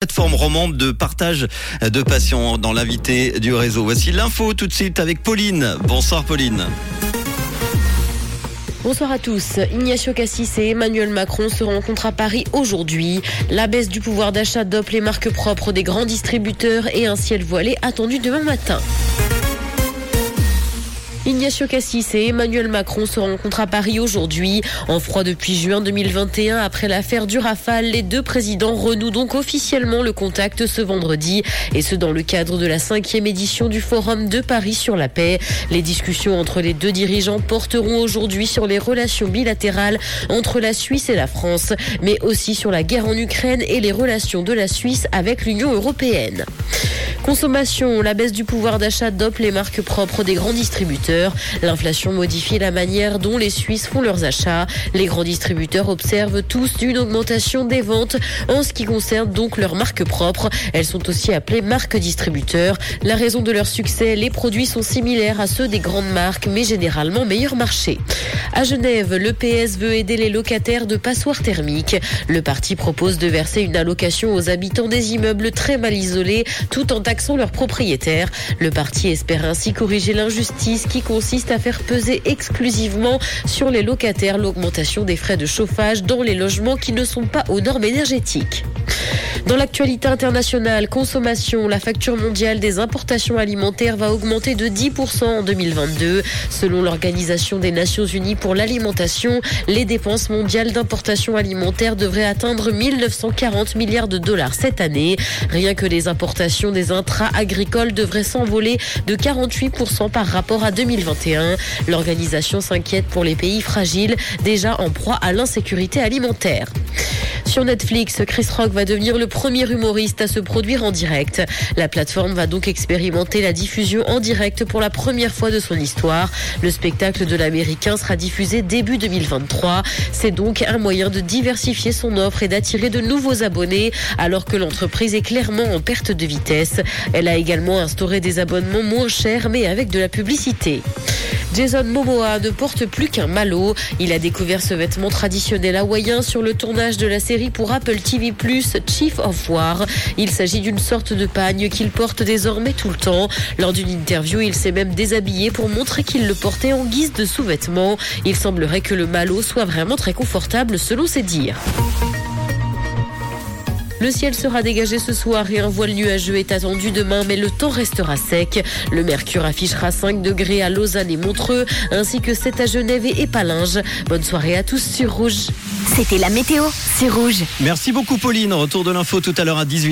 plateforme romande de partage de patients dans l'invité du réseau. Voici l'info tout de suite avec Pauline. Bonsoir Pauline. Bonsoir à tous. Ignacio Cassis et Emmanuel Macron se rencontrent à Paris aujourd'hui. La baisse du pouvoir d'achat dope les marques propres des grands distributeurs et un ciel voilé attendu demain matin. Ignacio Cassis et Emmanuel Macron se rencontrent à Paris aujourd'hui. En froid depuis juin 2021, après l'affaire du Rafale, les deux présidents renouent donc officiellement le contact ce vendredi, et ce dans le cadre de la cinquième édition du Forum de Paris sur la paix. Les discussions entre les deux dirigeants porteront aujourd'hui sur les relations bilatérales entre la Suisse et la France, mais aussi sur la guerre en Ukraine et les relations de la Suisse avec l'Union européenne. Consommation, la baisse du pouvoir d'achat dope les marques propres des grands distributeurs. L'inflation modifie la manière dont les Suisses font leurs achats. Les grands distributeurs observent tous une augmentation des ventes en ce qui concerne donc leurs marques propres. Elles sont aussi appelées marques distributeurs. La raison de leur succès, les produits sont similaires à ceux des grandes marques, mais généralement meilleur marché. À Genève, le PS veut aider les locataires de passoires thermiques. Le parti propose de verser une allocation aux habitants des immeubles très mal isolés tout en taxant leurs propriétaires. Le parti espère ainsi corriger l'injustice qui consiste à faire peser exclusivement sur les locataires l'augmentation des frais de chauffage dans les logements qui ne sont pas aux normes énergétiques. Dans l'actualité internationale, consommation, la facture mondiale des importations alimentaires va augmenter de 10% en 2022. Selon l'Organisation des Nations Unies pour l'alimentation, les dépenses mondiales d'importation alimentaire devraient atteindre 1940 milliards de dollars cette année. Rien que les importations des intrants agricoles devraient s'envoler de 48% par rapport à 2021. L'organisation s'inquiète pour les pays fragiles, déjà en proie à l'insécurité alimentaire. Sur Netflix, Chris Rock va devenir le premier humoriste à se produire en direct. La plateforme va donc expérimenter la diffusion en direct pour la première fois de son histoire. Le spectacle de l'américain sera diffusé début 2023. C'est donc un moyen de diversifier son offre et d'attirer de nouveaux abonnés alors que l'entreprise est clairement en perte de vitesse. Elle a également instauré des abonnements moins chers mais avec de la publicité. Jason Momoa ne porte plus qu'un malot. Il a découvert ce vêtement traditionnel hawaïen sur le tournage de la série pour Apple TV+, Chief of War. Il s'agit d'une sorte de pagne qu'il porte désormais tout le temps. Lors d'une interview, il s'est même déshabillé pour montrer qu'il le portait en guise de sous-vêtement. Il semblerait que le malot soit vraiment très confortable selon ses dires. Le ciel sera dégagé ce soir et un voile nuageux est attendu demain, mais le temps restera sec. Le mercure affichera 5 degrés à Lausanne et Montreux, ainsi que 7 à Genève et Palinges. Bonne soirée à tous sur Rouge. C'était la météo, c'est Rouge. Merci beaucoup Pauline. Retour de l'info tout à l'heure à 18h.